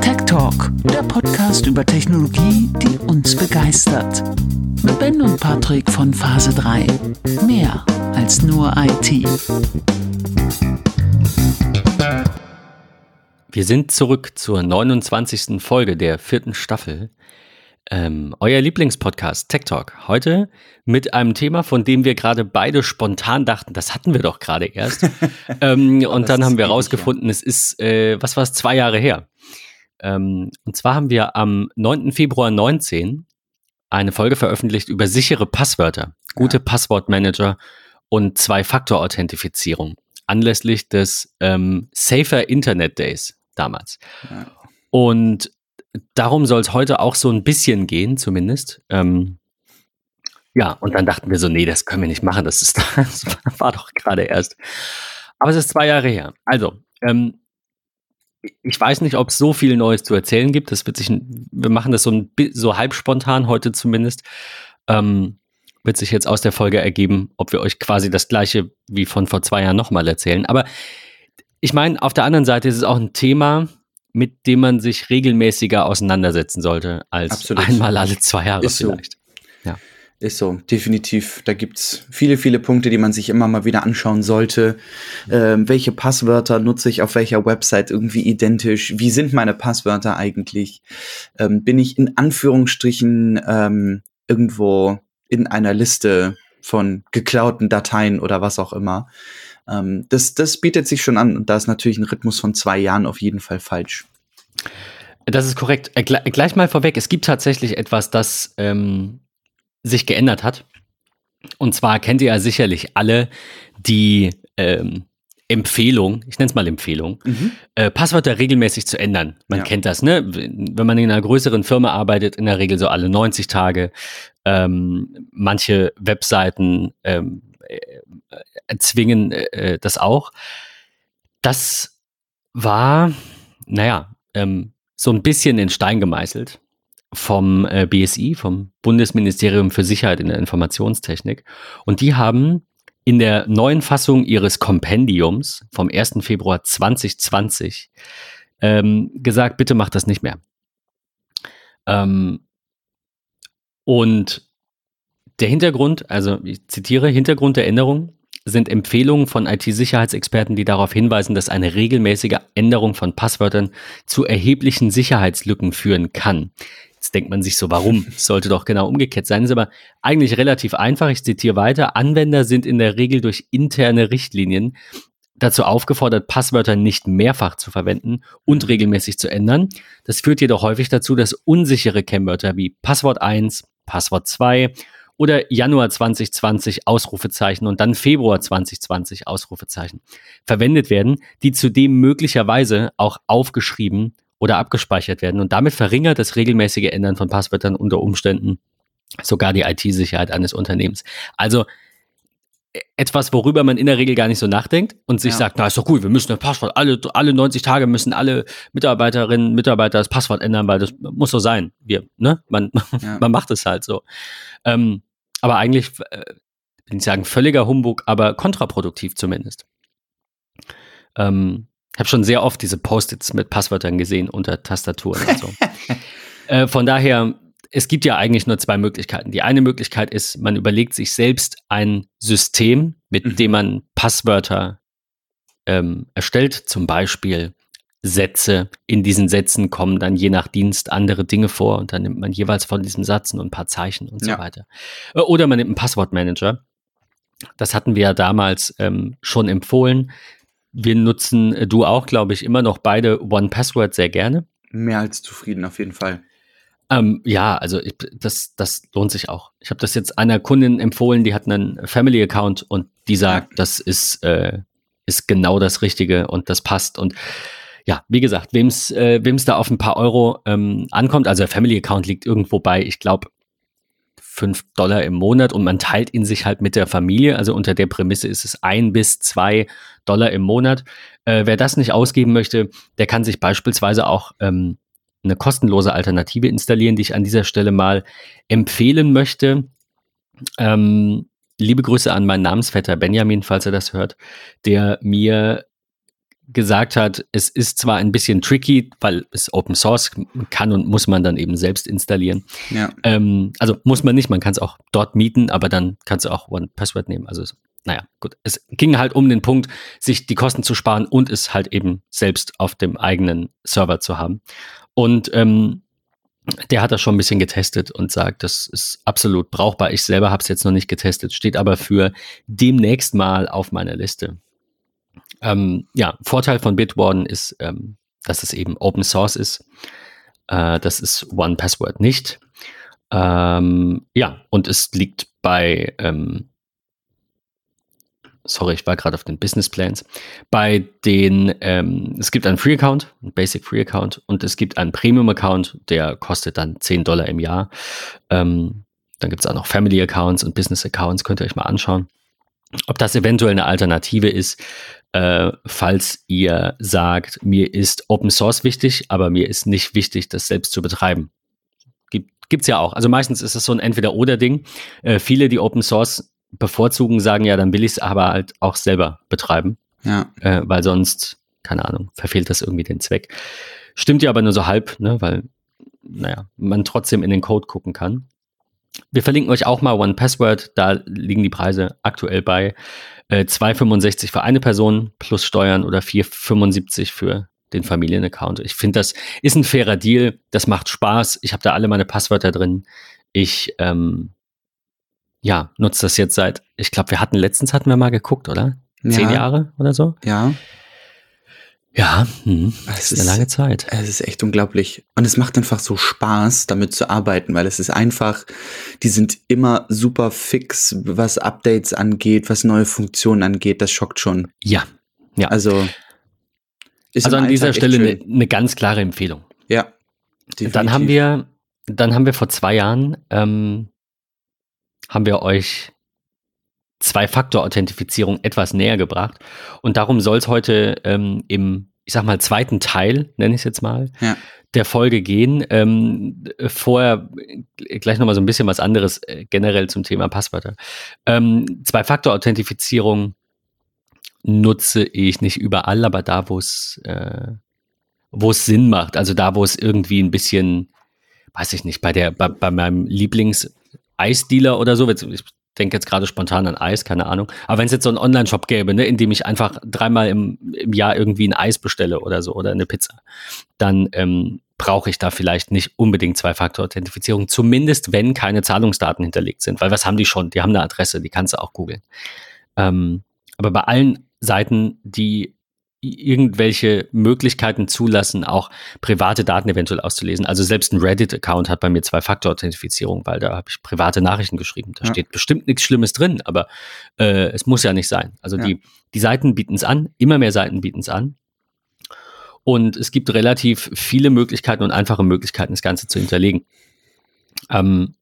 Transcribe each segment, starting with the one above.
Tech Talk, der Podcast über Technologie, die uns begeistert. Mit Ben und Patrick von Phase 3. Mehr als nur IT. Wir sind zurück zur 29. Folge der vierten Staffel. Ähm, euer Lieblingspodcast Tech Talk. Heute mit einem Thema, von dem wir gerade beide spontan dachten, das hatten wir doch gerade erst. ähm, und dann haben wir rausgefunden, es ist, äh, was war es, zwei Jahre her. Ähm, und zwar haben wir am 9. Februar 19 eine Folge veröffentlicht über sichere Passwörter, gute ja. Passwortmanager und Zwei-Faktor-Authentifizierung anlässlich des ähm, Safer Internet Days damals. Ja. Und darum soll es heute auch so ein bisschen gehen, zumindest. Ähm, ja, und dann dachten wir so, nee, das können wir nicht machen, das, ist, das war doch gerade erst. Aber es ist zwei Jahre her. Also, ähm, ich weiß nicht, ob es so viel Neues zu erzählen gibt. Das wird sich, wir machen das so, ein, so halb spontan heute zumindest. Ähm, wird sich jetzt aus der Folge ergeben, ob wir euch quasi das gleiche wie von vor zwei Jahren nochmal erzählen. Aber ich meine, auf der anderen Seite ist es auch ein Thema, mit dem man sich regelmäßiger auseinandersetzen sollte, als Absolut. einmal alle zwei Jahre ist vielleicht. So. Ja. Ist so, definitiv. Da gibt es viele, viele Punkte, die man sich immer mal wieder anschauen sollte. Ähm, welche Passwörter nutze ich auf welcher Website irgendwie identisch? Wie sind meine Passwörter eigentlich? Ähm, bin ich in Anführungsstrichen ähm, irgendwo in einer Liste von geklauten Dateien oder was auch immer? Ähm, das, das bietet sich schon an und da ist natürlich ein Rhythmus von zwei Jahren auf jeden Fall falsch. Das ist korrekt. Äh, gleich mal vorweg, es gibt tatsächlich etwas, das ähm, sich geändert hat. Und zwar kennt ihr ja sicherlich alle die ähm, Empfehlung, ich nenne es mal Empfehlung, mhm. äh, Passwörter regelmäßig zu ändern. Man ja. kennt das, ne? Wenn man in einer größeren Firma arbeitet, in der Regel so alle 90 Tage. Ähm, manche Webseiten ähm, äh, zwingen äh, das auch. Das war, naja, ähm, so ein bisschen in Stein gemeißelt vom äh, BSI, vom Bundesministerium für Sicherheit in der Informationstechnik. Und die haben in der neuen Fassung ihres Kompendiums vom 1. Februar 2020 ähm, gesagt, bitte macht das nicht mehr. Ähm, und der Hintergrund, also ich zitiere, Hintergrund der Änderung sind Empfehlungen von IT-Sicherheitsexperten, die darauf hinweisen, dass eine regelmäßige Änderung von Passwörtern zu erheblichen Sicherheitslücken führen kann. Jetzt denkt man sich so, warum? Es sollte doch genau umgekehrt sein. Ist aber eigentlich relativ einfach. Ich zitiere weiter. Anwender sind in der Regel durch interne Richtlinien dazu aufgefordert, Passwörter nicht mehrfach zu verwenden und regelmäßig zu ändern. Das führt jedoch häufig dazu, dass unsichere Kennwörter wie Passwort 1, Passwort 2 oder Januar 2020 Ausrufezeichen und dann Februar 2020 Ausrufezeichen verwendet werden, die zudem möglicherweise auch aufgeschrieben oder abgespeichert werden. Und damit verringert das regelmäßige Ändern von Passwörtern unter Umständen sogar die IT-Sicherheit eines Unternehmens. Also etwas, worüber man in der Regel gar nicht so nachdenkt und sich ja. sagt, na ist doch cool, wir müssen das Passwort, alle, alle 90 Tage müssen alle Mitarbeiterinnen, Mitarbeiter das Passwort ändern, weil das muss so sein. Wir, ne? Man, ja. man macht es halt so. Ähm, aber eigentlich, äh, will ich sagen, völliger Humbug, aber kontraproduktiv zumindest. Ähm, ich habe schon sehr oft diese Post-its mit Passwörtern gesehen unter Tastaturen und so. äh, von daher, es gibt ja eigentlich nur zwei Möglichkeiten. Die eine Möglichkeit ist, man überlegt sich selbst ein System, mit mhm. dem man Passwörter ähm, erstellt, zum Beispiel Sätze. In diesen Sätzen kommen dann je nach Dienst andere Dinge vor und dann nimmt man jeweils von diesem Satz nur ein paar Zeichen und so ja. weiter. Äh, oder man nimmt einen Passwortmanager. Das hatten wir ja damals ähm, schon empfohlen. Wir nutzen, äh, du auch, glaube ich, immer noch beide One Password sehr gerne. Mehr als zufrieden, auf jeden Fall. Ähm, ja, also ich, das, das lohnt sich auch. Ich habe das jetzt einer Kundin empfohlen, die hat einen Family Account und die sagt, das ist, äh, ist genau das Richtige und das passt. Und ja, wie gesagt, wem es äh, wem's da auf ein paar Euro ähm, ankommt, also der Family Account liegt irgendwo bei, ich glaube, 5 Dollar im Monat und man teilt ihn sich halt mit der Familie. Also unter der Prämisse ist es ein bis zwei Dollar im Monat. Äh, wer das nicht ausgeben möchte, der kann sich beispielsweise auch ähm, eine kostenlose Alternative installieren, die ich an dieser Stelle mal empfehlen möchte. Ähm, liebe Grüße an meinen Namensvetter Benjamin, falls er das hört, der mir gesagt hat, es ist zwar ein bisschen tricky, weil es Open Source kann und muss man dann eben selbst installieren. Ja. Ähm, also muss man nicht, man kann es auch dort mieten, aber dann kannst du auch One Password nehmen. Also naja, gut. Es ging halt um den Punkt, sich die Kosten zu sparen und es halt eben selbst auf dem eigenen Server zu haben. Und ähm, der hat das schon ein bisschen getestet und sagt, das ist absolut brauchbar. Ich selber habe es jetzt noch nicht getestet, steht aber für demnächst mal auf meiner Liste. Ähm, ja, Vorteil von Bitwarden ist, ähm, dass es eben Open Source ist. Äh, das ist One Password nicht. Ähm, ja, und es liegt bei, ähm, sorry, ich war gerade auf den Business Plans. Bei den, ähm, es gibt einen Free Account, einen Basic Free Account und es gibt einen Premium Account, der kostet dann 10 Dollar im Jahr. Ähm, dann gibt es auch noch Family Accounts und Business Accounts, könnt ihr euch mal anschauen. Ob das eventuell eine Alternative ist, äh, falls ihr sagt, mir ist Open Source wichtig, aber mir ist nicht wichtig, das selbst zu betreiben. Gibt es ja auch. Also meistens ist es so ein Entweder-Oder-Ding. Äh, viele, die Open Source bevorzugen, sagen ja, dann will ich es aber halt auch selber betreiben. Ja. Äh, weil sonst, keine Ahnung, verfehlt das irgendwie den Zweck. Stimmt ja aber nur so halb, ne, weil, naja, man trotzdem in den Code gucken kann. Wir verlinken euch auch mal One Password, da liegen die Preise aktuell bei äh, 2,65 für eine Person plus Steuern oder 4,75 für den Familienaccount. Ich finde, das ist ein fairer Deal, das macht Spaß. Ich habe da alle meine Passwörter drin. Ich ähm, ja, nutze das jetzt seit, ich glaube, wir hatten letztens hatten wir mal geguckt, oder? Zehn Ja. Jahre oder so? Ja. Ja, hm, das Es ist eine lange Zeit. Es ist echt unglaublich. Und es macht einfach so Spaß, damit zu arbeiten, weil es ist einfach, die sind immer super fix, was Updates angeht, was neue Funktionen angeht. Das schockt schon. Ja, ja. Also, ist also an dieser Stelle eine, eine ganz klare Empfehlung. Ja. Dann haben wir, dann haben wir vor zwei Jahren, ähm, haben wir euch Zwei-Faktor-Authentifizierung etwas näher gebracht. Und darum soll es heute ähm, im, ich sag mal, zweiten Teil, nenne ich es jetzt mal, Ja. der Folge gehen. Ähm, vorher gleich nochmal so ein bisschen was anderes äh, generell zum Thema Passwörter. Ähm, Zwei-Faktor-Authentifizierung nutze ich nicht überall, aber da, wo es äh, wo es Sinn macht. Also da, wo es irgendwie ein bisschen, weiß ich nicht, bei der, bei, bei meinem Lieblings-Eisdealer oder so, ich denke jetzt gerade spontan an Eis, keine Ahnung. Aber wenn es jetzt so einen Online-Shop gäbe, ne, in dem ich einfach dreimal im, im Jahr irgendwie ein Eis bestelle oder so oder eine Pizza, dann ähm, brauche ich da vielleicht nicht unbedingt Zwei-Faktor-Authentifizierung, zumindest wenn keine Zahlungsdaten hinterlegt sind. Weil was haben die schon? Die haben eine Adresse, die kannst du auch googeln. Ähm, aber bei allen Seiten, die irgendwelche Möglichkeiten zulassen, auch private Daten eventuell auszulesen. Also selbst ein Reddit-Account hat bei mir Zwei-Faktor-Authentifizierung, weil da habe ich private Nachrichten geschrieben. Da Ja. steht bestimmt nichts Schlimmes drin, aber äh, es muss ja nicht sein. Also Ja. die, die Seiten bieten es an, immer mehr Seiten bieten es an. Und es gibt relativ viele Möglichkeiten und einfache Möglichkeiten, das Ganze zu hinterlegen. Ähm,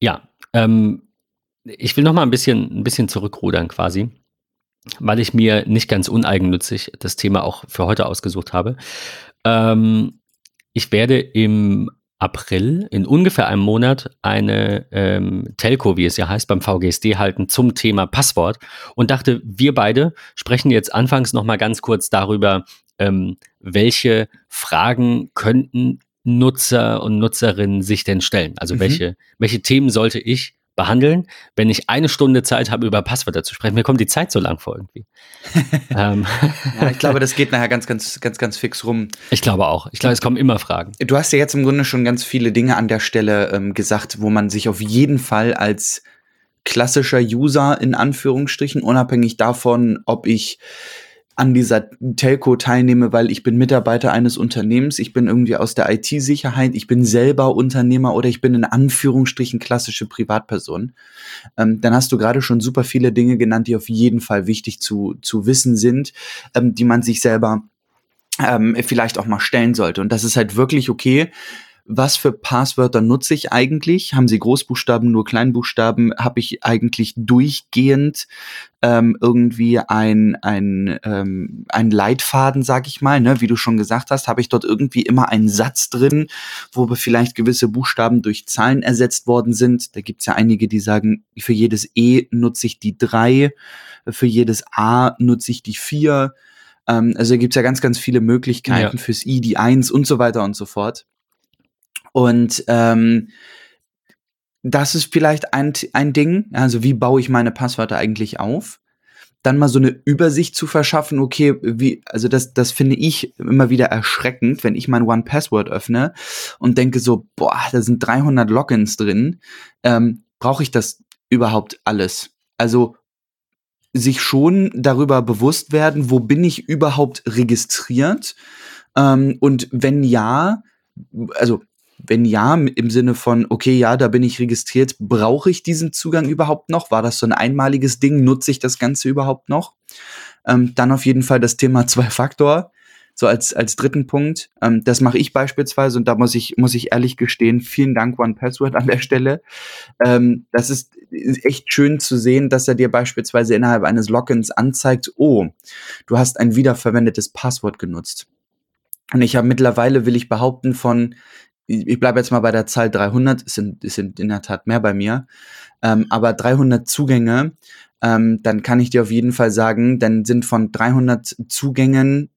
ja, ähm, ich will noch mal ein bisschen, ein bisschen zurückrudern quasi, weil ich mir nicht ganz uneigennützig das Thema auch für heute ausgesucht habe. Ähm, ich werde im April, in ungefähr einem Monat, eine ähm, Telco, wie es ja heißt, beim VGSD halten zum Thema Passwort und dachte, wir beide sprechen jetzt anfangs noch mal ganz kurz darüber, ähm, welche Fragen könnten Nutzer und Nutzerinnen sich denn stellen? Also Mhm. welche, welche Themen sollte ich behandeln, wenn ich eine Stunde Zeit habe, über Passwörter zu sprechen? Mir kommt die Zeit so lang vor irgendwie. ähm, Ja, ich glaube, das geht nachher ganz, ganz, ganz, ganz fix rum. ich glaube auch. Ich glaube, es kommen immer Fragen. Du hast ja jetzt im Grunde schon ganz viele Dinge an der Stelle ähm, gesagt, wo man sich auf jeden Fall als klassischer User in Anführungsstrichen, unabhängig davon, ob ich an dieser Telco teilnehme, weil ich bin Mitarbeiter eines Unternehmens, ich bin irgendwie aus der IT-Sicherheit, ich bin selber Unternehmer oder ich bin in Anführungsstrichen klassische Privatperson. Ähm, dann hast du gerade schon super viele Dinge genannt, die auf jeden Fall wichtig zu, zu wissen sind, ähm, die man sich selber ähm, vielleicht auch mal stellen sollte. Und das ist halt wirklich okay, was für Passwörter nutze ich eigentlich? Haben sie Großbuchstaben, nur Kleinbuchstaben? Habe ich eigentlich durchgehend ähm, irgendwie ein, ein, ähm, ein Leitfaden, sag ich mal, ne? wie du schon gesagt hast, habe ich dort irgendwie immer einen Satz drin, wo vielleicht gewisse Buchstaben durch Zahlen ersetzt worden sind. Da gibt's ja einige, die sagen, für jedes E nutze ich die drei, für jedes A nutze ich die vier. Ähm, also gibt's ja ganz, ganz viele Möglichkeiten Ja. fürs I, die eins und so weiter und so fort. Und ähm, das ist vielleicht ein, ein Ding. Also wie baue ich meine Passwörter eigentlich auf? Dann mal so eine Übersicht zu verschaffen, okay, wie, also das, das finde ich immer wieder erschreckend, wenn ich mein One Password öffne und denke so, boah, da sind 300 Logins drin. Ähm, Brauche ich das überhaupt alles? Also sich schon darüber bewusst werden, wo bin ich überhaupt registriert? Ähm, und wenn ja, also wenn ja, im Sinne von, okay, ja, da bin ich registriert, brauche ich diesen Zugang überhaupt noch? War das so ein einmaliges Ding? Nutze ich das Ganze überhaupt noch? Ähm, dann auf jeden Fall das Thema Zwei-Faktor, so als, als dritten Punkt. Ähm, das mache ich beispielsweise und da muss ich, muss ich ehrlich gestehen, vielen Dank One Password an der Stelle. Ähm, das ist, ist echt schön zu sehen, dass er dir beispielsweise innerhalb eines Logins anzeigt, oh, du hast ein wiederverwendetes Passwort genutzt. Und ich habe mittlerweile, will ich behaupten, von, ich bleibe jetzt mal bei der Zahl 300, es sind, es sind in der Tat mehr bei mir, ähm, aber 300 Zugänge, ähm, dann kann ich dir auf jeden Fall sagen, dann sind von 300 Zugängen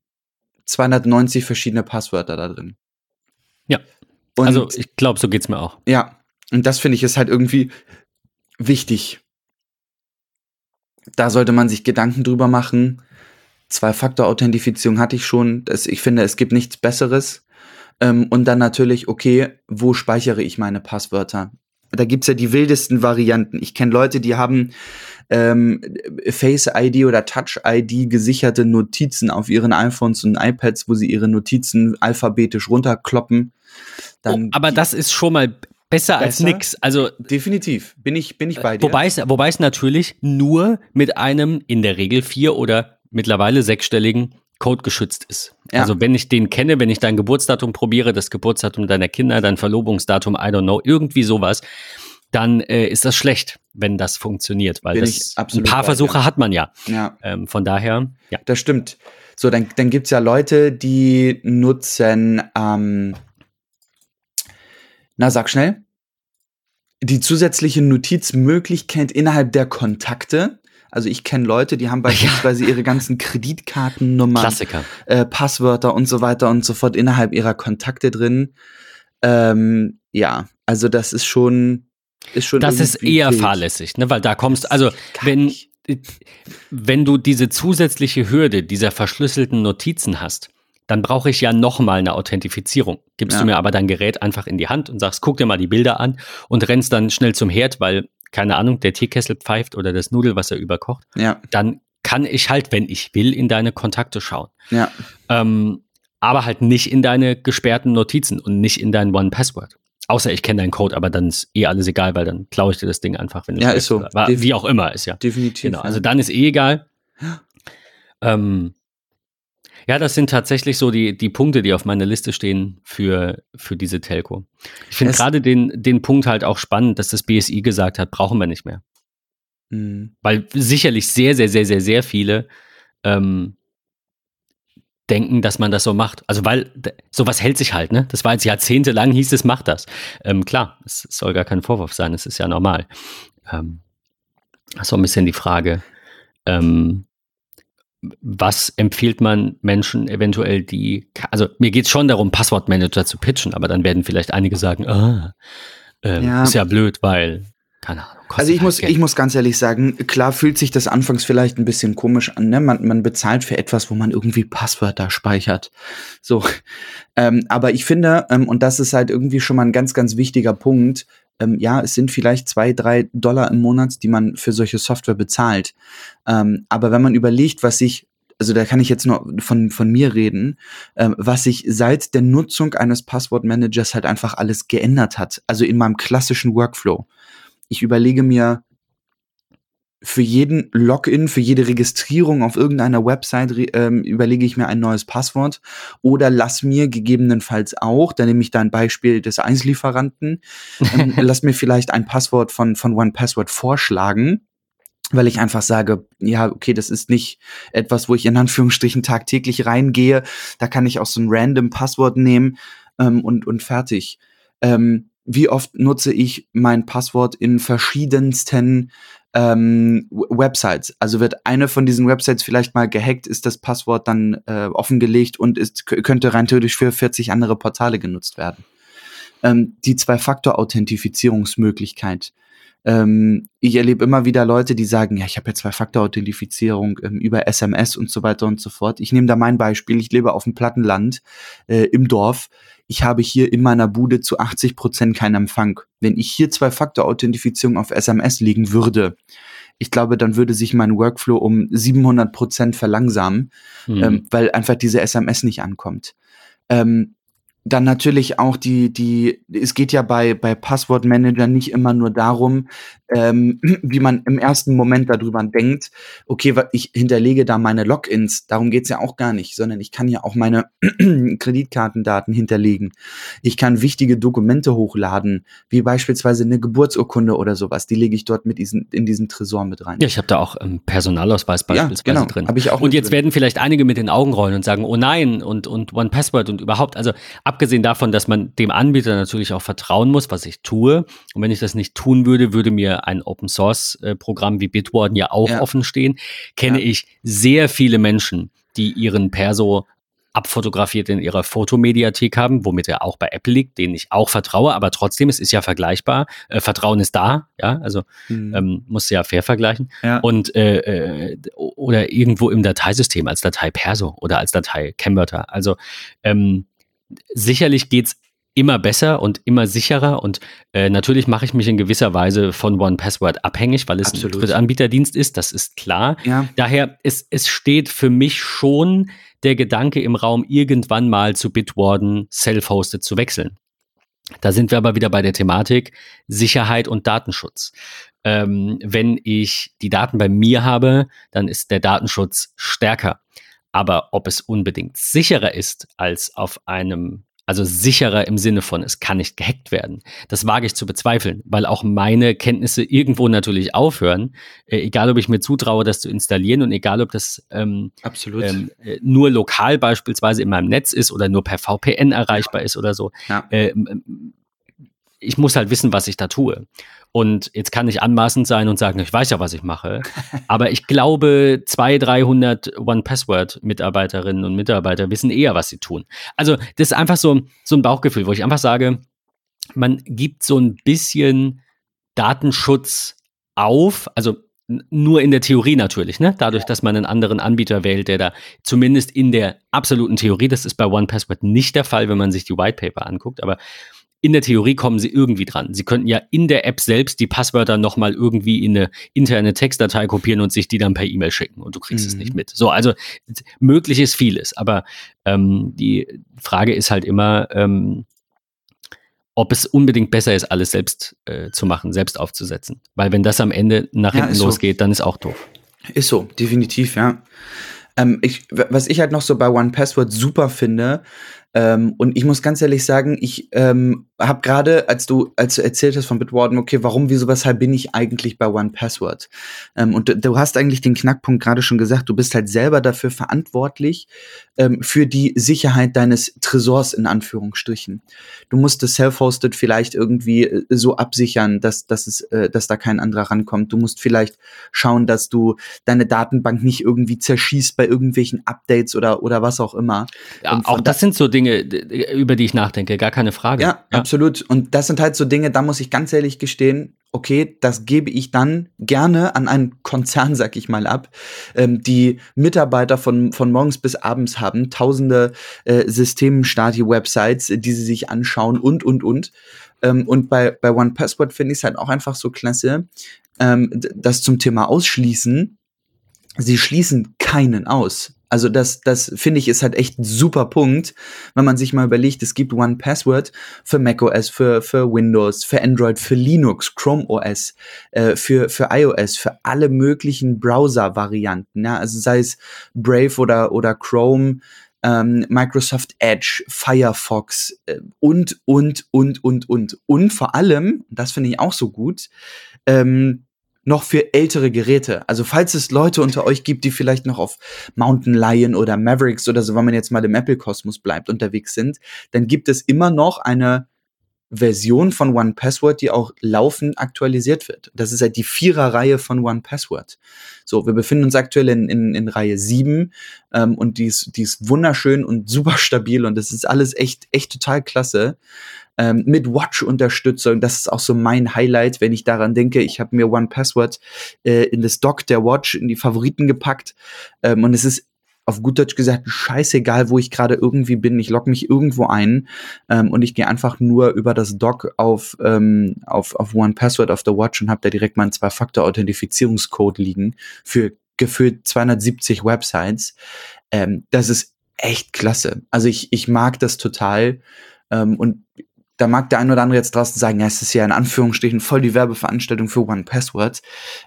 290 verschiedene Passwörter da drin. Ja. Und also ich glaube, so geht's mir auch. ja, und das finde ich ist halt irgendwie wichtig. Da sollte man sich Gedanken drüber machen. Zwei-Faktor-Authentifizierung hatte ich schon. Das, ich finde, es gibt nichts Besseres. Ähm, und dann natürlich, okay, wo speichere ich meine Passwörter? Da gibt's ja die wildesten Varianten. Ich kenne Leute, die haben ähm, Face-ID oder Touch-ID gesicherte Notizen auf ihren iPhones und iPads, wo sie ihre Notizen alphabetisch runterkloppen. Dann oh, aber das ist schon mal besser, als Besser? nix. Also definitiv bin ich bin ich bei dir. Wobei es, wobei es natürlich nur mit einem in der Regel vier oder mittlerweile sechsstelligen Code geschützt ist. Ja. Also wenn ich den kenne, wenn ich dein Geburtsdatum probiere, das Geburtsdatum deiner Kinder, dein Verlobungsdatum, I don't know, irgendwie sowas, dann äh, ist das schlecht, wenn das funktioniert, weil Bin das, ich ein absolut paar Versuche dir. hat man ja. ja, Ähm, von daher, ja. das stimmt. So, dann, dann gibt's ja Leute, die nutzen, ähm, na sag schnell, die zusätzliche Notizmöglichkeit innerhalb der Kontakte. Also ich kenne Leute, die haben beispielsweise ihre ganzen Kreditkartennummern, Klassiker. äh, Passwörter und so weiter und so fort innerhalb ihrer Kontakte drin. Ähm, ja, also das ist schon, ist schon. Das ist eher wild. fahrlässig, ne? weil da kommst, also wenn, nicht. wenn du diese zusätzliche Hürde dieser verschlüsselten Notizen hast, dann brauche ich ja nochmal eine Authentifizierung. Gibst Ja. du mir aber dein Gerät einfach in die Hand und sagst, guck dir mal die Bilder an und rennst dann schnell zum Herd, weil, keine Ahnung, der Teekessel pfeift oder das Nudelwasser überkocht, Ja, dann kann ich halt, wenn ich will, in deine Kontakte schauen. ja, Ähm, aber halt nicht in deine gesperrten Notizen und nicht in dein One-Password. Außer ich kenne deinen Code, aber dann ist eh alles egal, weil dann klaue ich dir das Ding einfach, wenn du Ja, ist so. War, wie auch immer ist ja. definitiv. Genau, also dann ist eh egal. Ähm, ja, das sind tatsächlich so die, die Punkte, die auf meiner Liste stehen für, für diese Telco. Ich finde gerade den, den Punkt halt auch spannend, dass das BSI gesagt hat, brauchen wir nicht mehr. Mhm. Weil sicherlich sehr, sehr, sehr, sehr, sehr viele ähm, denken, dass man das so macht. Also weil sowas hält sich halt, ne? Das war jetzt jahrzehntelang, hieß es, macht das. Ähm, klar, es soll gar kein Vorwurf sein, es ist ja normal. Ähm, so ein bisschen die Frage, ähm, was empfiehlt man Menschen eventuell, die, also mir geht es schon darum, Passwortmanager zu pitchen, aber dann werden vielleicht einige sagen, ah, ähm, Ja. ist ja blöd, weil, keine Ahnung. kostet Also ich halt muss, Geld. ich muss ganz ehrlich sagen, klar fühlt sich das anfangs vielleicht ein bisschen komisch an, ne? Man, man bezahlt für etwas, wo man irgendwie Passwörter speichert. So. Ähm, aber ich finde, ähm, und das ist halt irgendwie schon mal ein ganz, ganz wichtiger Punkt, ähm, ja, es sind vielleicht zwei, drei Dollar im Monat, die man für solche Software bezahlt. Ähm, aber wenn man überlegt, was sich also da kann ich jetzt nur von, von mir reden, ähm, was sich seit der Nutzung eines Passwortmanagers halt einfach alles geändert hat. Also in meinem klassischen Workflow. Ich überlege mir für jeden Login, für jede Registrierung auf irgendeiner Website ähm, überlege ich mir ein neues Passwort oder lass mir gegebenenfalls auch, da nehme ich da ein Beispiel des Einslieferanten, ähm, lass mir vielleicht ein Passwort von, von OnePassword vorschlagen, weil ich einfach sage, ja, okay, das ist nicht etwas, wo ich in Anführungsstrichen tagtäglich reingehe. Da kann ich auch so ein random Passwort nehmen ähm, und, und fertig. Ähm, wie oft nutze ich mein Passwort in verschiedensten ähm, Websites. Also wird eine von diesen Websites vielleicht mal gehackt, ist das Passwort dann äh, offengelegt und ist, könnte rein theoretisch für 40 andere Portale genutzt werden. Ähm, die Zwei-Faktor-Authentifizierungsmöglichkeit. Ähm, ich erlebe immer wieder Leute, die sagen, ja, ich habe ja Zwei-Faktor-Authentifizierung ähm, über SMS und so weiter und so fort. Ich nehme da mein Beispiel. Ich lebe auf dem Plattenland äh, im Dorf ich habe hier in meiner Bude zu 80 Prozent keinen Empfang. Wenn ich hier Zwei-Faktor-Authentifizierung auf SMS legen würde, ich glaube, dann würde sich mein Workflow um 700 Prozent verlangsamen, mhm. ähm, weil einfach diese SMS nicht ankommt. Ähm, dann natürlich auch die, die, es geht ja bei, bei Passwortmanager nicht immer nur darum, ähm, wie man im ersten Moment darüber denkt, okay, ich hinterlege da meine Logins, darum geht's ja auch gar nicht, sondern ich kann ja auch meine Kreditkartendaten hinterlegen. Ich kann wichtige Dokumente hochladen, wie beispielsweise eine Geburtsurkunde oder sowas, die lege ich dort mit diesen, in diesen Tresor mit rein. Ja, ich habe da auch ähm, Personalausweis beispielsweise ja, genau, drin. Hab ich auch und jetzt drin. werden vielleicht einige mit den Augen rollen und sagen, oh nein, und, und One Password und überhaupt, also abgesehen davon, dass man dem Anbieter natürlich auch vertrauen muss, was ich tue. Und wenn ich das nicht tun würde, würde mir ein Open Source äh, Programm wie Bitwarden ja auch ja. offen stehen, kenne ja. ich sehr viele Menschen, die ihren Perso abfotografiert in ihrer Fotomediathek haben, womit er auch bei Apple liegt, denen ich auch vertraue, aber trotzdem, es ist ja vergleichbar. Äh, Vertrauen ist da, ja, also mhm. ähm, muss ja fair vergleichen. Ja. Und äh, äh, oder irgendwo im Dateisystem als Datei Perso oder als Datei Camwörter. Also ähm, sicherlich geht's immer besser und immer sicherer und äh, natürlich mache ich mich in gewisser Weise von One Password abhängig, weil es Absolut. ein Drittanbieterdienst ist, das ist klar. Ja. Daher es, es steht für mich schon der Gedanke im Raum, irgendwann mal zu Bitwarden self-hosted zu wechseln. Da sind wir aber wieder bei der Thematik Sicherheit und Datenschutz. Ähm, wenn ich die Daten bei mir habe, dann ist der Datenschutz stärker. Aber ob es unbedingt sicherer ist als auf einem also sicherer im Sinne von, es kann nicht gehackt werden. Das wage ich zu bezweifeln, weil auch meine Kenntnisse irgendwo natürlich aufhören. Äh, egal, ob ich mir zutraue, das zu installieren und egal, ob das ähm, Absolut. Ähm, äh, nur lokal beispielsweise in meinem Netz ist oder nur per VPN erreichbar ist oder so. Ja. Äh, ich muss halt wissen, was ich da tue. Und jetzt kann ich anmaßend sein und sagen, ich weiß ja, was ich mache. Aber ich glaube, 200, 300 One-Password-Mitarbeiterinnen und Mitarbeiter wissen eher, was sie tun. Also, das ist einfach so, so ein Bauchgefühl, wo ich einfach sage, man gibt so ein bisschen Datenschutz auf. Also, nur in der Theorie natürlich, ne? Dadurch, dass man einen anderen Anbieter wählt, der da zumindest in der absoluten Theorie, das ist bei OnePassword nicht der Fall, wenn man sich die White Paper anguckt, aber in der Theorie kommen sie irgendwie dran. Sie könnten ja in der App selbst die Passwörter nochmal irgendwie in eine interne Textdatei kopieren und sich die dann per E-Mail schicken und du kriegst mhm. es nicht mit. So, also möglich ist vieles, aber ähm, die Frage ist halt immer, ähm, ob es unbedingt besser ist, alles selbst äh, zu machen, selbst aufzusetzen. Weil wenn das am Ende nach hinten ja, losgeht, so. dann ist auch doof. Ist so, definitiv, ja. Ähm, ich, was ich halt noch so bei One Password super finde, ähm, und ich muss ganz ehrlich sagen, ich ähm, habe gerade, als du, als du erzählt hast von Bitwarden, okay, warum, wieso, weshalb bin ich eigentlich bei One Password? Ähm, und du, du, hast eigentlich den Knackpunkt gerade schon gesagt, du bist halt selber dafür verantwortlich ähm, für die Sicherheit deines Tresors in Anführungsstrichen. Du musst es self-hosted vielleicht irgendwie äh, so absichern, dass, dass es, äh, dass da kein anderer rankommt. Du musst vielleicht schauen, dass du deine Datenbank nicht irgendwie zerschießt bei irgendwelchen Updates oder, oder was auch immer. Ja, auch das sind so Dinge, Dinge, über die ich nachdenke, gar keine Frage. Ja, ja, absolut. Und das sind halt so Dinge, da muss ich ganz ehrlich gestehen, okay, das gebe ich dann gerne an einen Konzern, sag ich mal, ab, ähm, die Mitarbeiter von, von morgens bis abends haben, tausende äh, Systemstati-Websites, die sie sich anschauen und, und, und. Ähm, und bei, bei OnePassword finde ich es halt auch einfach so klasse, ähm, das zum Thema Ausschließen, sie schließen keinen aus. Also das, das finde ich ist halt echt ein super Punkt, wenn man sich mal überlegt, es gibt One Password für macOS, für, für Windows, für Android, für Linux, Chrome OS, äh, für, für iOS, für alle möglichen Browser-Varianten. Ja? Also sei es Brave oder, oder Chrome, ähm, Microsoft Edge, Firefox äh, und, und, und, und, und. Und vor allem, das finde ich auch so gut, ähm, noch für ältere Geräte. Also falls es Leute unter euch gibt, die vielleicht noch auf Mountain Lion oder Mavericks oder so, wenn man jetzt mal im Apple-Kosmos bleibt, unterwegs sind, dann gibt es immer noch eine Version von One Password, die auch laufend aktualisiert wird. Das ist halt die Vierer-Reihe von One Password. So, wir befinden uns aktuell in, in, in Reihe 7 ähm, und die ist, die ist wunderschön und super stabil und das ist alles echt, echt total klasse. Ähm, mit Watch-Unterstützung, das ist auch so mein Highlight, wenn ich daran denke. Ich habe mir One Password äh, in das Dock der Watch in die Favoriten gepackt ähm, und es ist auf gut Deutsch gesagt, scheißegal, wo ich gerade irgendwie bin. Ich logge mich irgendwo ein ähm, und ich gehe einfach nur über das Dock auf, ähm, auf, auf One Password auf der Watch und habe da direkt meinen Zwei-Faktor-Authentifizierungscode liegen für gefühlt 270 Websites. Ähm, das ist echt klasse. Also ich, ich mag das total. Ähm, und da mag der ein oder andere jetzt draußen sagen, ja, es ist ja in Anführungsstrichen voll die Werbeveranstaltung für One Password.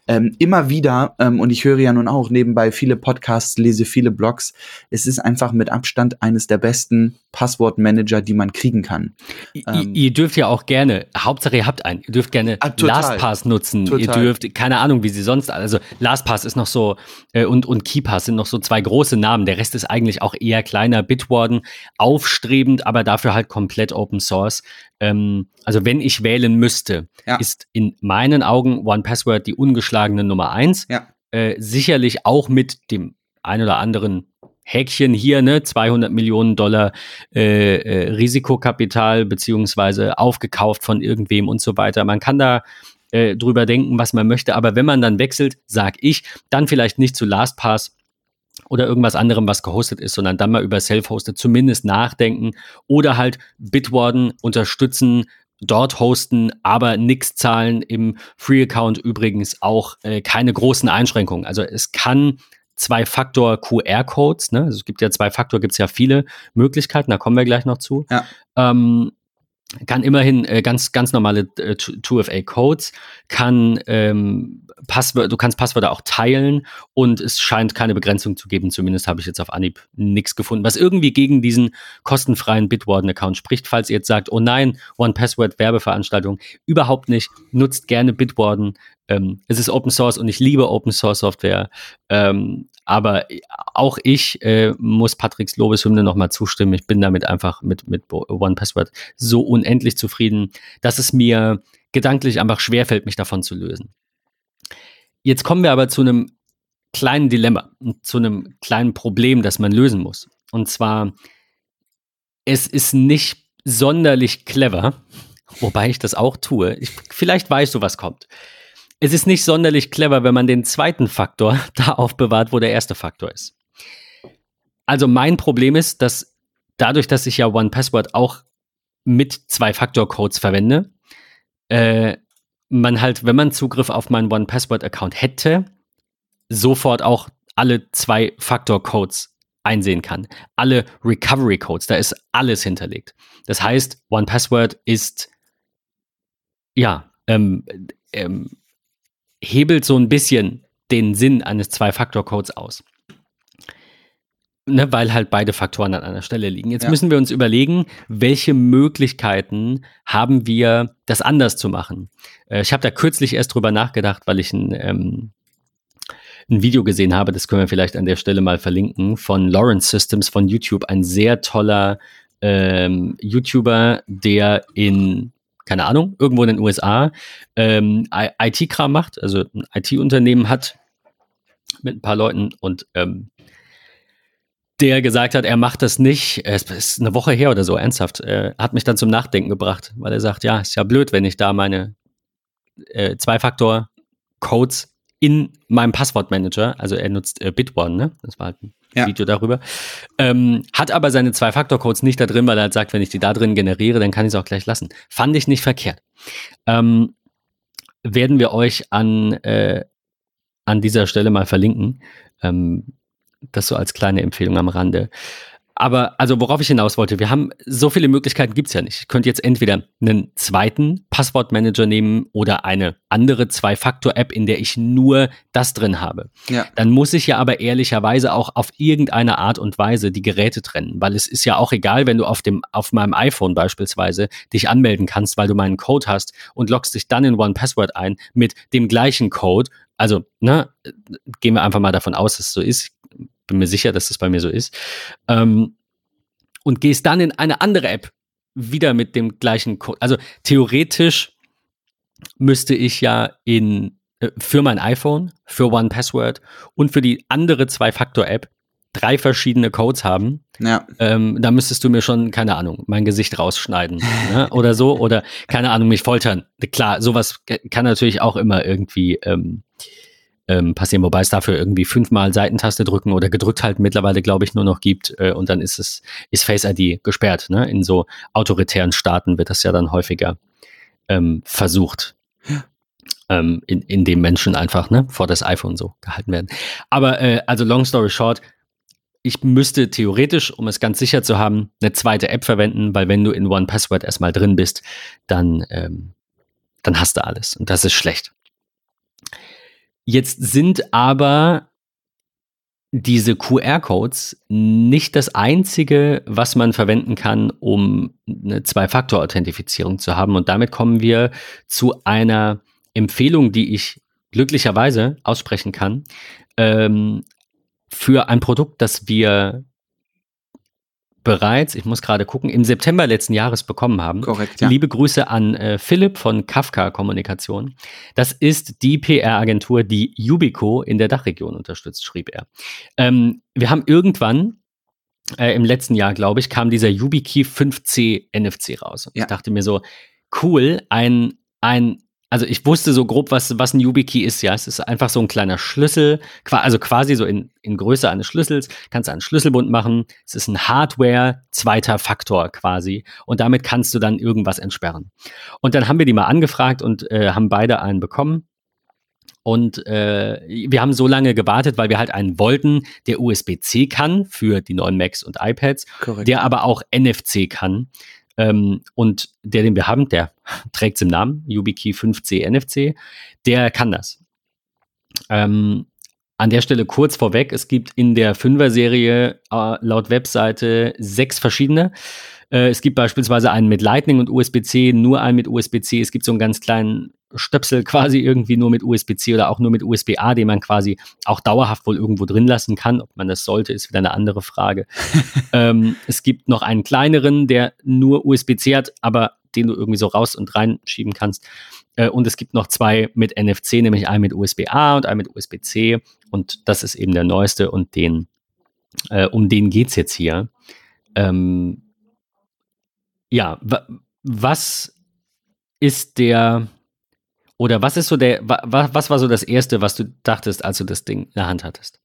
Ähm, immer wieder, ähm, und ich höre ja nun auch nebenbei viele Podcasts, lese viele Blogs, es ist einfach mit Abstand eines der besten Passwortmanager, die man kriegen kann. Ähm, ihr, dürft ja auch gerne, Hauptsache ihr habt einen, ihr dürft gerne ah, LastPass nutzen, total. ihr dürft, keine Ahnung, wie sie sonst, also LastPass ist noch so, äh, und, und KeyPass sind noch so zwei große Namen, der Rest ist eigentlich auch eher kleiner, Bitwarden, aufstrebend, aber dafür halt komplett Open Source. Ähm, also wenn ich wählen müsste, ja. ist in meinen Augen One Password die ungeschlagene Nummer eins. Ja. Äh, sicherlich auch mit dem ein oder anderen Häkchen hier, ne, 200 Millionen Dollar äh, äh, Risikokapital beziehungsweise aufgekauft von irgendwem und so weiter. Man kann da äh, drüber denken, was man möchte, aber wenn man dann wechselt, sag ich, dann vielleicht nicht zu LastPass oder irgendwas anderem, was gehostet ist, sondern dann mal über Self-Hosted zumindest nachdenken oder halt Bitwarden unterstützen, dort hosten, aber nichts zahlen. Im Free-Account übrigens auch äh, keine großen Einschränkungen. Also es kann Zwei-Faktor-QR-Codes. Ne? Also es gibt ja zwei Faktor, gibt es ja viele Möglichkeiten, da kommen wir gleich noch zu. Ja. Ähm, kann immerhin äh, ganz, ganz normale äh, 2FA-Codes, kann ähm, Passwörter, du kannst Passwörter auch teilen und es scheint keine Begrenzung zu geben. Zumindest habe ich jetzt auf Anhieb nichts gefunden, was irgendwie gegen diesen kostenfreien Bitwarden-Account spricht. Falls ihr jetzt sagt, oh nein, One-Password-Werbeveranstaltung, überhaupt nicht, nutzt gerne Bitwarden. Ähm, es ist Open Source und ich liebe Open Source Software. Ähm, aber auch ich äh, muss Patricks Lobeshymne nochmal zustimmen. Ich bin damit einfach mit, mit One Password so unendlich zufrieden, dass es mir gedanklich einfach schwerfällt, mich davon zu lösen. Jetzt kommen wir aber zu einem kleinen Dilemma, zu einem kleinen Problem, das man lösen muss. Und zwar, es ist nicht sonderlich clever, wobei ich das auch tue. Ich, vielleicht weißt du, was kommt es ist nicht sonderlich clever, wenn man den zweiten Faktor da aufbewahrt, wo der erste Faktor ist. Also mein Problem ist, dass dadurch, dass ich ja OnePassword auch mit Zwei-Faktor-Codes verwende, äh, man halt, wenn man Zugriff auf meinen OnePassword-Account hätte, sofort auch alle Zwei-Faktor-Codes einsehen kann. Alle Recovery-Codes, da ist alles hinterlegt. Das heißt, OnePassword ist ja ähm, ähm, hebelt so ein bisschen den Sinn eines Zwei-Faktor-Codes aus. Ne, weil halt beide Faktoren an einer Stelle liegen. Jetzt ja. müssen wir uns überlegen, welche Möglichkeiten haben wir, das anders zu machen. Äh, ich habe da kürzlich erst drüber nachgedacht, weil ich ein, ähm, ein Video gesehen habe, das können wir vielleicht an der Stelle mal verlinken, von Lawrence Systems von YouTube, ein sehr toller ähm, YouTuber, der in keine Ahnung, irgendwo in den USA ähm, IT-Kram macht, also ein IT-Unternehmen hat mit ein paar Leuten und ähm, der gesagt hat, er macht das nicht, es ist eine Woche her oder so, ernsthaft, äh, hat mich dann zum Nachdenken gebracht, weil er sagt, ja, ist ja blöd, wenn ich da meine äh, Zwei-Faktor-Codes in meinem Passwortmanager, also er nutzt äh, Bitwarden, ne? Das war halt ein ja. Video darüber. Ähm, hat aber seine Zwei-Faktor-Codes nicht da drin, weil er halt sagt, wenn ich die da drin generiere, dann kann ich es auch gleich lassen. Fand ich nicht verkehrt. Ähm, werden wir euch an, äh, an dieser Stelle mal verlinken. Ähm, das so als kleine Empfehlung am Rande. Aber also worauf ich hinaus wollte, wir haben so viele Möglichkeiten gibt es ja nicht. Ich könnte jetzt entweder einen zweiten Passwortmanager nehmen oder eine andere Zwei-Faktor-App, in der ich nur das drin habe. Ja. Dann muss ich ja aber ehrlicherweise auch auf irgendeine Art und Weise die Geräte trennen, weil es ist ja auch egal, wenn du auf dem auf meinem iPhone beispielsweise dich anmelden kannst, weil du meinen Code hast und loggst dich dann in One Password ein mit dem gleichen Code. Also, ne, gehen wir einfach mal davon aus, dass es so ist bin mir sicher, dass das bei mir so ist. Ähm, und gehst dann in eine andere App wieder mit dem gleichen Code. Also theoretisch müsste ich ja in äh, für mein iPhone, für One Password und für die andere Zwei-Faktor-App drei verschiedene Codes haben. Ja. Ähm, da müsstest du mir schon, keine Ahnung, mein Gesicht rausschneiden ne? oder so oder keine Ahnung, mich foltern. Klar, sowas kann natürlich auch immer irgendwie ähm, ähm, passieren, wobei es dafür irgendwie fünfmal Seitentaste drücken oder gedrückt halten mittlerweile, glaube ich, nur noch gibt äh, und dann ist es, ist Face ID gesperrt. Ne? In so autoritären Staaten wird das ja dann häufiger ähm, versucht. Ähm, in, in dem Menschen einfach ne, vor das iPhone so gehalten werden. Aber äh, also long story short, ich müsste theoretisch, um es ganz sicher zu haben, eine zweite App verwenden, weil wenn du in One Password erstmal drin bist, dann, ähm, dann hast du alles. Und das ist schlecht. Jetzt sind aber diese QR-Codes nicht das einzige, was man verwenden kann, um eine Zwei-Faktor-Authentifizierung zu haben. Und damit kommen wir zu einer Empfehlung, die ich glücklicherweise aussprechen kann, ähm, für ein Produkt, das wir bereits, ich muss gerade gucken, im September letzten Jahres bekommen haben. Korrekt, ja. Liebe Grüße an äh, Philipp von Kafka Kommunikation. Das ist die PR-Agentur, die Yubico in der Dachregion unterstützt, schrieb er. Ähm, wir haben irgendwann äh, im letzten Jahr, glaube ich, kam dieser YubiKey 5C NFC raus. Und ja. ich dachte mir so, cool, ein, ein also ich wusste so grob, was, was ein YubiKey ist, ja. Es ist einfach so ein kleiner Schlüssel, also quasi so in, in Größe eines Schlüssels, kannst du einen Schlüsselbund machen. Es ist ein Hardware, zweiter Faktor quasi. Und damit kannst du dann irgendwas entsperren. Und dann haben wir die mal angefragt und äh, haben beide einen bekommen. Und äh, wir haben so lange gewartet, weil wir halt einen wollten, der USB-C kann für die neuen Macs und iPads, Korrekt. der aber auch NFC kann. Ähm, und der, den wir haben, der trägt es im Namen, YubiKey 5C NFC, der kann das. Ähm, an der Stelle kurz vorweg, es gibt in der 5er-Serie äh, laut Webseite sechs verschiedene. Äh, es gibt beispielsweise einen mit Lightning und USB-C, nur einen mit USB-C. Es gibt so einen ganz kleinen Stöpsel quasi irgendwie nur mit USB-C oder auch nur mit USB-A, den man quasi auch dauerhaft wohl irgendwo drin lassen kann. Ob man das sollte, ist wieder eine andere Frage. ähm, es gibt noch einen kleineren, der nur USB-C hat, aber den du irgendwie so raus und reinschieben kannst. Äh, und es gibt noch zwei mit NFC, nämlich einen mit USB-A und einen mit USB-C. Und das ist eben der neueste und den, äh, um den geht es jetzt hier. Ähm, ja, was ist der oder was ist so der, was, was war so das Erste, was du dachtest, als du das Ding in der Hand hattest?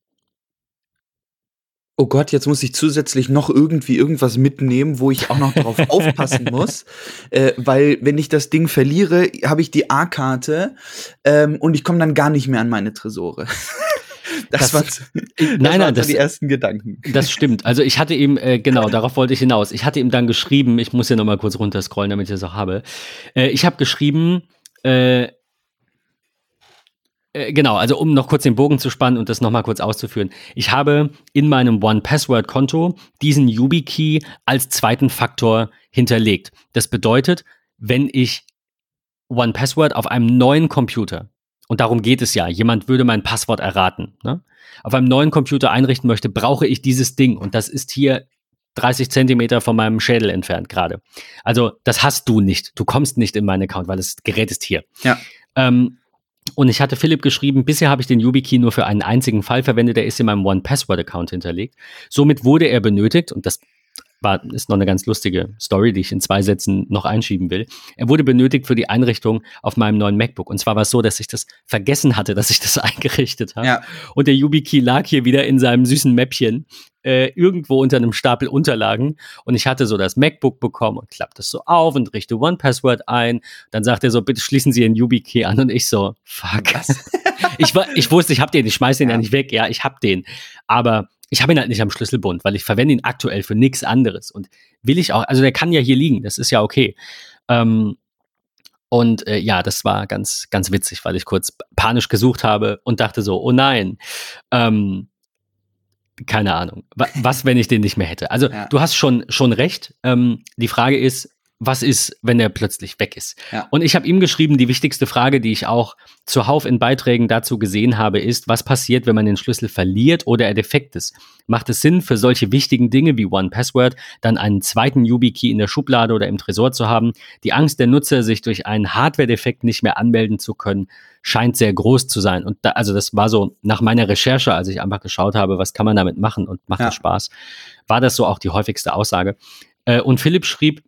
Oh Gott, jetzt muss ich zusätzlich noch irgendwie irgendwas mitnehmen, wo ich auch noch drauf aufpassen muss. Äh, weil, wenn ich das Ding verliere, habe ich die A-Karte ähm, und ich komme dann gar nicht mehr an meine Tresore. Das, das waren, das nein, nein, das, die ersten Gedanken. Das stimmt. Also ich hatte ihm, äh, genau, darauf wollte ich hinaus. Ich hatte ihm dann geschrieben, ich muss ja noch mal kurz runterscrollen, damit ich das auch habe. Äh, ich habe geschrieben, äh, äh, genau, also um noch kurz den Bogen zu spannen und das nochmal kurz auszuführen. Ich habe in meinem One-Password-Konto diesen YubiKey als zweiten Faktor hinterlegt. Das bedeutet, wenn ich One-Password auf einem neuen Computer, und darum geht es ja, jemand würde mein Passwort erraten, ne? auf einem neuen Computer einrichten möchte, brauche ich dieses Ding. Und das ist hier 30 Zentimeter von meinem Schädel entfernt gerade. Also das hast du nicht. Du kommst nicht in meinen Account, weil das Gerät ist hier. Ja. Ähm, und ich hatte Philipp geschrieben, bisher habe ich den YubiKey nur für einen einzigen Fall verwendet, der ist in meinem One-Password-Account hinterlegt. Somit wurde er benötigt, und das war, ist noch eine ganz lustige Story, die ich in zwei Sätzen noch einschieben will. Er wurde benötigt für die Einrichtung auf meinem neuen MacBook. Und zwar war es so, dass ich das vergessen hatte, dass ich das eingerichtet habe. Ja. Und der YubiKey lag hier wieder in seinem süßen Mäppchen äh, irgendwo unter einem Stapel Unterlagen. Und ich hatte so das MacBook bekommen und klappt das so auf und richte One-Password ein. Dann sagt er so, bitte schließen Sie Ihren YubiKey an. Und ich so, fuck. ich, ich wusste, ich hab den, ich schmeiß den ja. ja nicht weg. Ja, ich hab den. Aber ich habe ihn halt nicht am Schlüsselbund, weil ich verwende ihn aktuell für nichts anderes. Und will ich auch, also der kann ja hier liegen, das ist ja okay. Ähm, und äh, ja, das war ganz, ganz witzig, weil ich kurz panisch gesucht habe und dachte so, oh nein, ähm, keine Ahnung. Was, wenn ich den nicht mehr hätte? Also, ja. du hast schon, schon recht. Ähm, die Frage ist, was ist, wenn er plötzlich weg ist? Ja. Und ich habe ihm geschrieben, die wichtigste Frage, die ich auch zuhauf in Beiträgen dazu gesehen habe, ist, was passiert, wenn man den Schlüssel verliert oder er defekt ist? Macht es Sinn, für solche wichtigen Dinge wie One Password dann einen zweiten YubiKey in der Schublade oder im Tresor zu haben? Die Angst der Nutzer, sich durch einen Hardware-Defekt nicht mehr anmelden zu können, scheint sehr groß zu sein. Und da, also das war so nach meiner Recherche, als ich einfach geschaut habe, was kann man damit machen und macht ja. das Spaß, war das so auch die häufigste Aussage. Äh, und Philipp schrieb,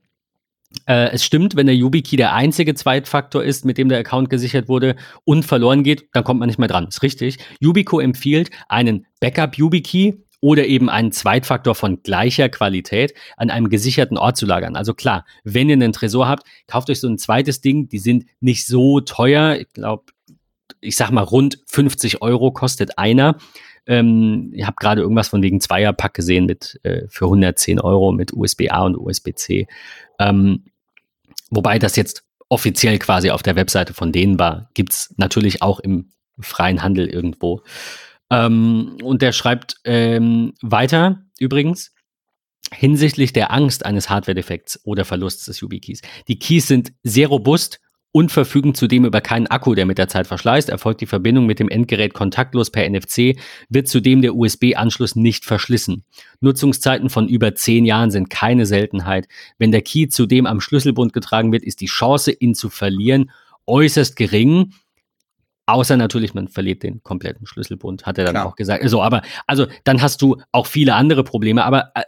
äh, es stimmt, wenn der YubiKey der einzige Zweitfaktor ist, mit dem der Account gesichert wurde und verloren geht, dann kommt man nicht mehr dran. Ist richtig. Yubico empfiehlt einen Backup-YubiKey oder eben einen Zweitfaktor von gleicher Qualität an einem gesicherten Ort zu lagern. Also klar, wenn ihr einen Tresor habt, kauft euch so ein zweites Ding. Die sind nicht so teuer. Ich glaube, ich sag mal, rund 50 Euro kostet einer. Ähm, ich habe gerade irgendwas von wegen Zweierpack gesehen mit äh, für 110 Euro mit USB-A und USB-C. Ähm, wobei das jetzt offiziell quasi auf der Webseite von denen war, gibt es natürlich auch im freien Handel irgendwo. Ähm, und der schreibt ähm, weiter übrigens. Hinsichtlich der Angst eines Hardware-Defekts oder Verlusts des YubiKeys. Die Keys sind sehr robust und verfügen zudem über keinen Akku, der mit der Zeit verschleißt. Erfolgt die Verbindung mit dem Endgerät kontaktlos per NFC, wird zudem der USB-Anschluss nicht verschlissen. Nutzungszeiten von über zehn Jahren sind keine Seltenheit. Wenn der Key zudem am Schlüsselbund getragen wird, ist die Chance, ihn zu verlieren, äußerst gering. Außer natürlich, man verliert den kompletten Schlüsselbund, hat er dann Klar. auch gesagt. So, aber also dann hast du auch viele andere Probleme. Aber äh,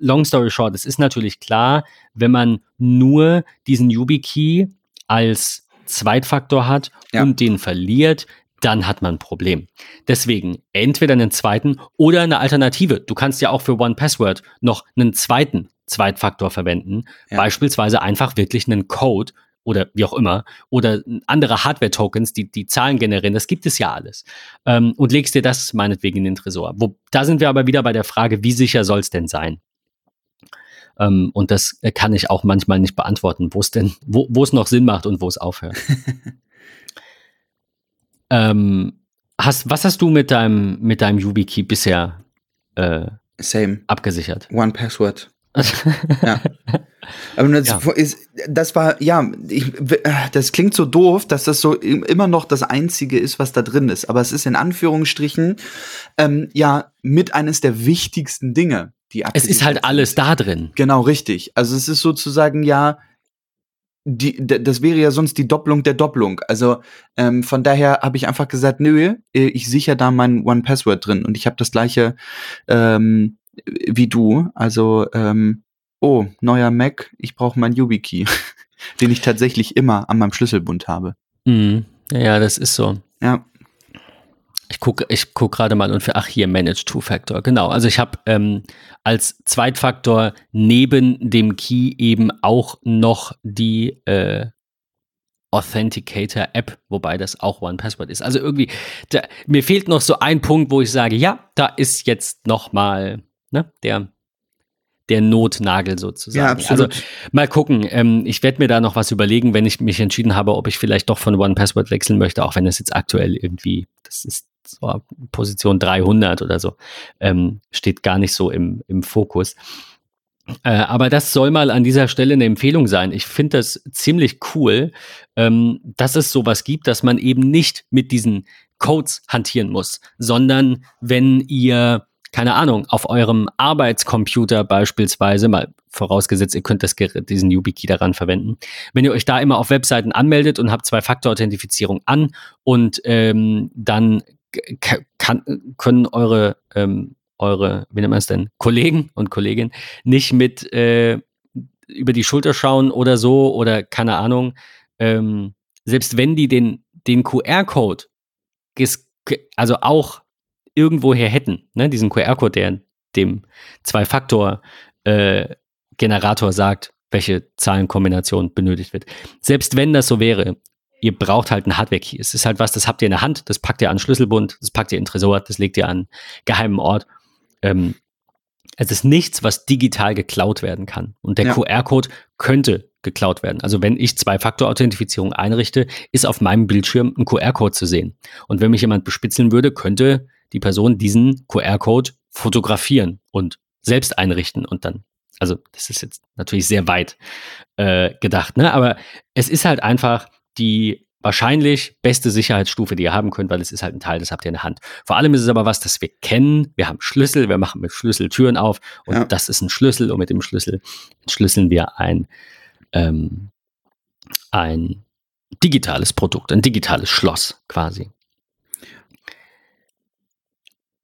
long story short, es ist natürlich klar, wenn man nur diesen YubiKey als Zweitfaktor hat ja. und den verliert, dann hat man ein Problem. Deswegen entweder einen zweiten oder eine Alternative. Du kannst ja auch für One Password noch einen zweiten Zweitfaktor verwenden. Ja. Beispielsweise einfach wirklich einen Code oder wie auch immer oder andere Hardware-Tokens, die die Zahlen generieren. Das gibt es ja alles. Ähm, und legst dir das meinetwegen in den Tresor. Wo, da sind wir aber wieder bei der Frage, wie sicher soll es denn sein? Ähm, und das kann ich auch manchmal nicht beantworten, wo es denn, wo, wo es noch Sinn macht und wo es aufhört. ähm, hast, was hast du mit deinem, mit deinem YubiKey bisher äh, Same. abgesichert? One Password. ja. Aber das, ja. Ist, das war, ja, ich, das klingt so doof, dass das so immer noch das Einzige ist, was da drin ist. Aber es ist in Anführungsstrichen, ähm, ja, mit eines der wichtigsten Dinge die Akte. Es ist halt alles da drin. Genau, richtig. Also es ist sozusagen ja, die, das wäre ja sonst die Doppelung der Doppelung. Also ähm, von daher habe ich einfach gesagt, nö, äh, ich sichere da mein One Password drin und ich habe das gleiche ähm, wie du. Also ähm, oh, neuer Mac, ich brauche meinen YubiKey, den ich tatsächlich immer an meinem Schlüsselbund habe. Mhm. Ja, das ist so. Ja. Ich gucke ich guck gerade mal und für, ach hier, Manage Two-Factor. Genau, also ich habe ähm, als Zweitfaktor neben dem Key eben auch noch die äh, Authenticator App, wobei das auch One Password ist. Also irgendwie, da, mir fehlt noch so ein Punkt, wo ich sage, ja, da ist jetzt noch mal ne, der der Notnagel sozusagen. Ja, absolut. Also mal gucken. Ähm, ich werde mir da noch was überlegen, wenn ich mich entschieden habe, ob ich vielleicht doch von One Password wechseln möchte, auch wenn es jetzt aktuell irgendwie, das ist so Position 300 oder so, ähm, steht gar nicht so im, im Fokus. Äh, aber das soll mal an dieser Stelle eine Empfehlung sein. Ich finde das ziemlich cool, ähm, dass es sowas gibt, dass man eben nicht mit diesen Codes hantieren muss, sondern wenn ihr keine Ahnung, auf eurem Arbeitscomputer beispielsweise, mal vorausgesetzt, ihr könnt das, diesen YubiKey daran verwenden, wenn ihr euch da immer auf Webseiten anmeldet und habt Zwei-Faktor-Authentifizierung an und ähm, dann kann, können eure, ähm, eure, wie nennt man es denn, Kollegen und Kolleginnen nicht mit äh, über die Schulter schauen oder so oder keine Ahnung. Ähm, selbst wenn die den, den QR-Code also auch irgendwoher hätten, ne, diesen QR-Code, der dem Zwei-Faktor-Generator äh, sagt, welche Zahlenkombination benötigt wird. Selbst wenn das so wäre, ihr braucht halt einen Hardware-Key. Es ist halt was, das habt ihr in der Hand, das packt ihr an Schlüsselbund, das packt ihr in Tresor, das legt ihr an geheimen Ort. ähm, es ist nichts, was digital geklaut werden kann. Und der Ja. QR-Code könnte geklaut werden. Also wenn ich Zwei-Faktor-Authentifizierung einrichte, ist auf meinem Bildschirm ein QR-Code zu sehen. Und wenn mich jemand bespitzeln würde, könnte die Person diesen QR-Code fotografieren und selbst einrichten und dann, also das ist jetzt natürlich sehr weit äh, gedacht, ne? Aber es ist halt einfach die wahrscheinlich beste Sicherheitsstufe, die ihr haben könnt, weil es ist halt ein Teil, das habt ihr in der Hand. Vor allem ist es aber was, das wir kennen. Wir haben Schlüssel, wir machen mit Schlüssel Türen auf und Ja. das ist ein Schlüssel und mit dem Schlüssel entschlüsseln wir ein, ähm, ein digitales Produkt, ein digitales Schloss quasi.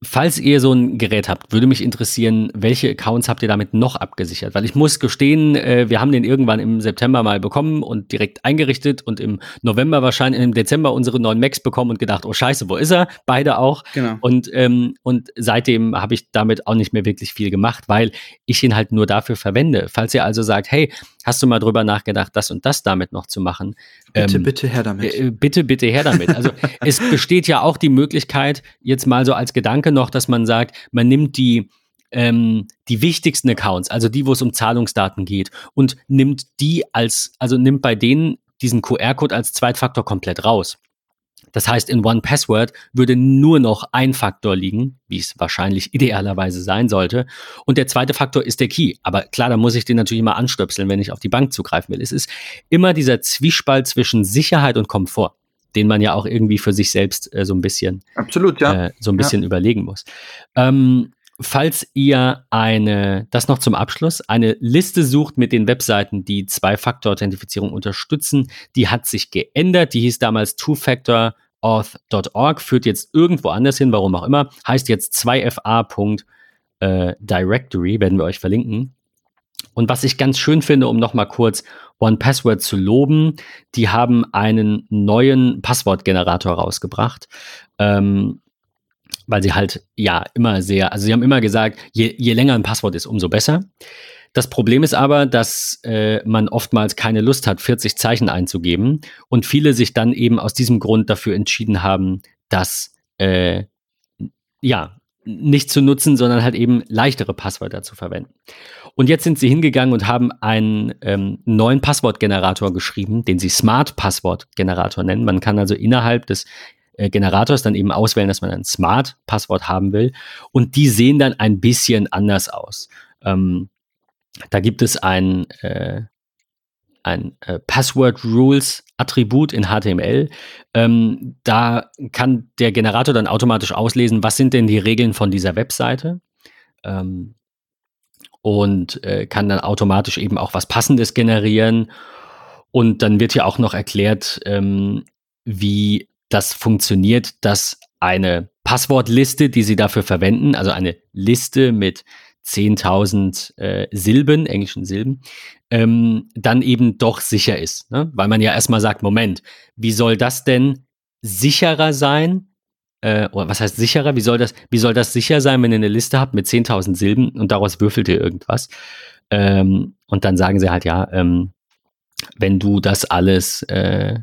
Falls ihr so ein Gerät habt, würde mich interessieren, welche Accounts habt ihr damit noch abgesichert? Weil ich muss gestehen, äh, wir haben den irgendwann im September mal bekommen und direkt eingerichtet und im November wahrscheinlich, im Dezember unsere neuen Macs bekommen und gedacht, oh scheiße, wo ist er? Beide auch. Genau. Und, ähm, und seitdem habe ich damit auch nicht mehr wirklich viel gemacht, weil ich ihn halt nur dafür verwende. Falls ihr also sagt, hey, hast du mal drüber nachgedacht, das und das damit noch zu machen? Bitte, Ähm, bitte her damit. äh, bitte, bitte her damit. Also es besteht ja auch die Möglichkeit, jetzt mal so als Gedanke noch, dass man sagt, man nimmt die, ähm, die wichtigsten Accounts, also die, wo es um Zahlungsdaten geht, und nimmt die als, also nimmt bei denen diesen QR-Code als Zweitfaktor komplett raus. Das heißt, in One Password würde nur noch ein Faktor liegen, wie es wahrscheinlich idealerweise sein sollte. Und der zweite Faktor ist der Key. Aber klar, da muss ich den natürlich immer anstöpseln, wenn ich auf die Bank zugreifen will. Es ist immer dieser Zwiespalt zwischen Sicherheit und Komfort, den man ja auch irgendwie für sich selbst äh, so ein bisschen Absolut, ja. äh, so ein bisschen überlegen muss. Ähm, falls ihr eine, das noch zum Abschluss, eine Liste sucht mit den Webseiten, die Zwei-Faktor-Authentifizierung unterstützen, die hat sich geändert. Die hieß damals Two-Factor-Auth.org, führt jetzt irgendwo anders hin, warum auch immer, heißt jetzt 2fa.directory, werden wir euch verlinken. Und was ich ganz schön finde, um nochmal kurz One Password zu loben, die haben einen neuen Passwortgenerator rausgebracht. Ähm, weil sie halt ja immer sehr, also sie haben immer gesagt, je, je länger ein Passwort ist, umso besser. Das Problem ist aber, dass äh, man oftmals keine Lust hat, 40 Zeichen einzugeben und viele sich dann eben aus diesem Grund dafür entschieden haben, das äh, ja nicht zu nutzen, sondern halt eben leichtere Passwörter zu verwenden. Und jetzt sind sie hingegangen und haben einen ähm, neuen Passwortgenerator geschrieben, den sie Smart Passwortgenerator nennen. Man kann also innerhalb des Generators dann eben auswählen, dass man ein Smart Passwort haben will. Und die sehen dann ein bisschen anders aus. Ähm, da gibt es ein, äh, ein äh, Password Rules Attribut in HTML. Ähm, da kann der Generator dann automatisch auslesen, was sind denn die Regeln von dieser Webseite. Ähm, und äh, kann dann automatisch eben auch was Passendes generieren. Und dann wird ja auch noch erklärt, ähm, wie das funktioniert, dass eine Passwortliste, die Sie dafür verwenden, also eine Liste mit 10.000 äh, Silben, englischen Silben, ähm, dann eben doch sicher ist. Ne? Weil man ja erstmal sagt, Moment, wie soll das denn sicherer sein? Äh, oder was heißt sicherer? Wie soll, das, wie soll das sicher sein, wenn ihr eine Liste habt mit 10.000 Silben und daraus würfelt ihr irgendwas? Ähm, und dann sagen sie halt, ja, ähm, wenn du das alles äh,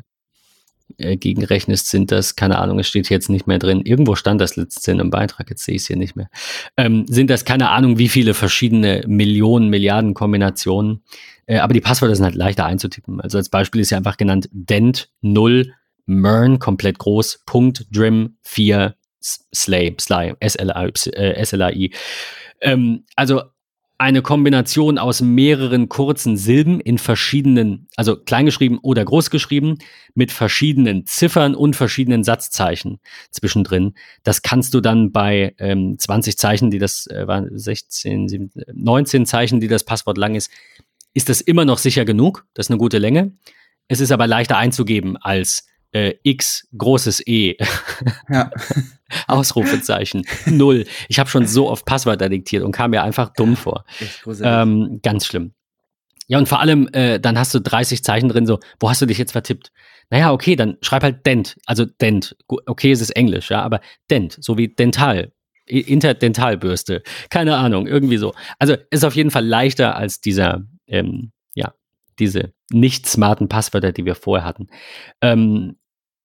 äh, gegenrechnest, sind das, keine Ahnung, es steht jetzt nicht mehr drin. Irgendwo stand das letztens einem Beitrag, jetzt sehe ich es hier nicht mehr. Ähm, sind das, keine Ahnung, wie viele verschiedene Millionen, Milliarden Kombinationen. Äh, aber die Passwörter sind halt leichter einzutippen. Also als Beispiel ist ja einfach genannt Dent 0 Mern, komplett groß, Punkt, Drim 4, Slay, Sly, S-L-A-I. Äh. Ähm, also eine Kombination aus mehreren kurzen Silben in verschiedenen, also kleingeschrieben oder großgeschrieben, mit verschiedenen Ziffern und verschiedenen Satzzeichen zwischendrin. Das kannst du dann bei ähm, 20 Zeichen, die das äh, waren 16, 17, 19 Zeichen, die das Passwort lang ist, ist das immer noch sicher genug. Das ist eine gute Länge. Es ist aber leichter einzugeben als äh, X großes E. Ja. Ausrufezeichen. Null. Ich habe schon so oft Passwörter diktiert und kam mir einfach dumm vor. Ähm, ganz schlimm. Ja, und vor allem, äh, dann hast du 30 Zeichen drin, so, wo hast du dich jetzt vertippt? Naja, okay, dann schreib halt Dent. Also Dent. Okay, es ist Englisch, ja, aber Dent, so wie Dental. Interdentalbürste. Keine Ahnung, irgendwie so. Also ist auf jeden Fall leichter als dieser, ähm, diese nicht smarten Passwörter, die wir vorher hatten. Ähm,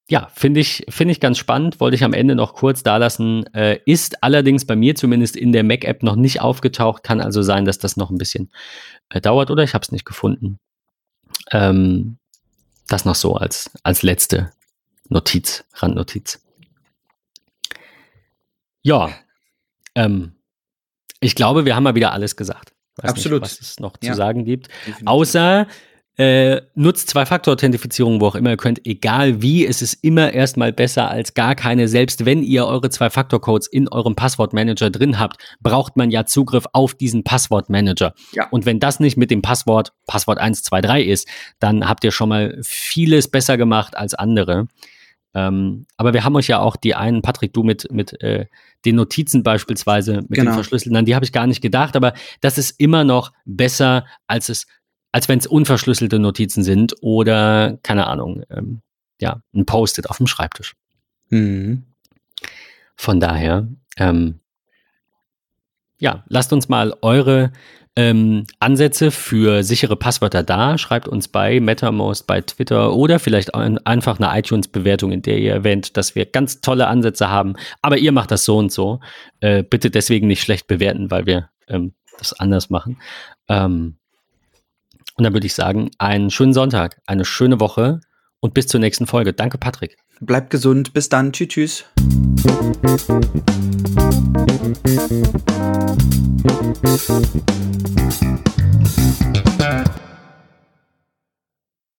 ja, finde ich, finde ich ganz spannend, wollte ich am Ende noch kurz da lassen. Äh, ist allerdings bei mir zumindest in der Mac-App noch nicht aufgetaucht. Kann also sein, dass das noch ein bisschen äh, dauert oder ich habe es nicht gefunden. Ähm, das noch so als, als letzte Notiz, Randnotiz. Ja, ähm, ich glaube, wir haben mal wieder alles gesagt. Weiß Absolut. Nicht, was es noch ja. zu sagen gibt. Definitiv. Außer äh, nutzt Zwei-Faktor-Authentifizierung, wo auch immer ihr könnt, egal wie, es ist immer erstmal besser als gar keine. Selbst wenn ihr eure Zwei-Faktor-Codes in eurem Passwortmanager drin habt, braucht man ja Zugriff auf diesen Passwortmanager. Ja. Und wenn das nicht mit dem Passwort Passwort 123 ist, dann habt ihr schon mal vieles besser gemacht als andere. Ähm, aber wir haben euch ja auch die einen, Patrick, du mit, mit äh, den Notizen beispielsweise, mit genau. den Verschlüsseln, an die habe ich gar nicht gedacht, aber das ist immer noch besser, als es als wenn es unverschlüsselte Notizen sind oder, keine Ahnung, ähm, ja, ein Post-it auf dem Schreibtisch. Mhm. Von daher, ähm, ja, lasst uns mal eure ähm, Ansätze für sichere Passwörter da. Schreibt uns bei MetaMost, bei Twitter oder vielleicht ein, einfach eine iTunes-Bewertung, in der ihr erwähnt, dass wir ganz tolle Ansätze haben. Aber ihr macht das so und so. Äh, bitte deswegen nicht schlecht bewerten, weil wir ähm, das anders machen. Ähm, und dann würde ich sagen, einen schönen Sonntag, eine schöne Woche und bis zur nächsten Folge. Danke, Patrick. Bleibt gesund. Bis dann. Tschüss, tschüss.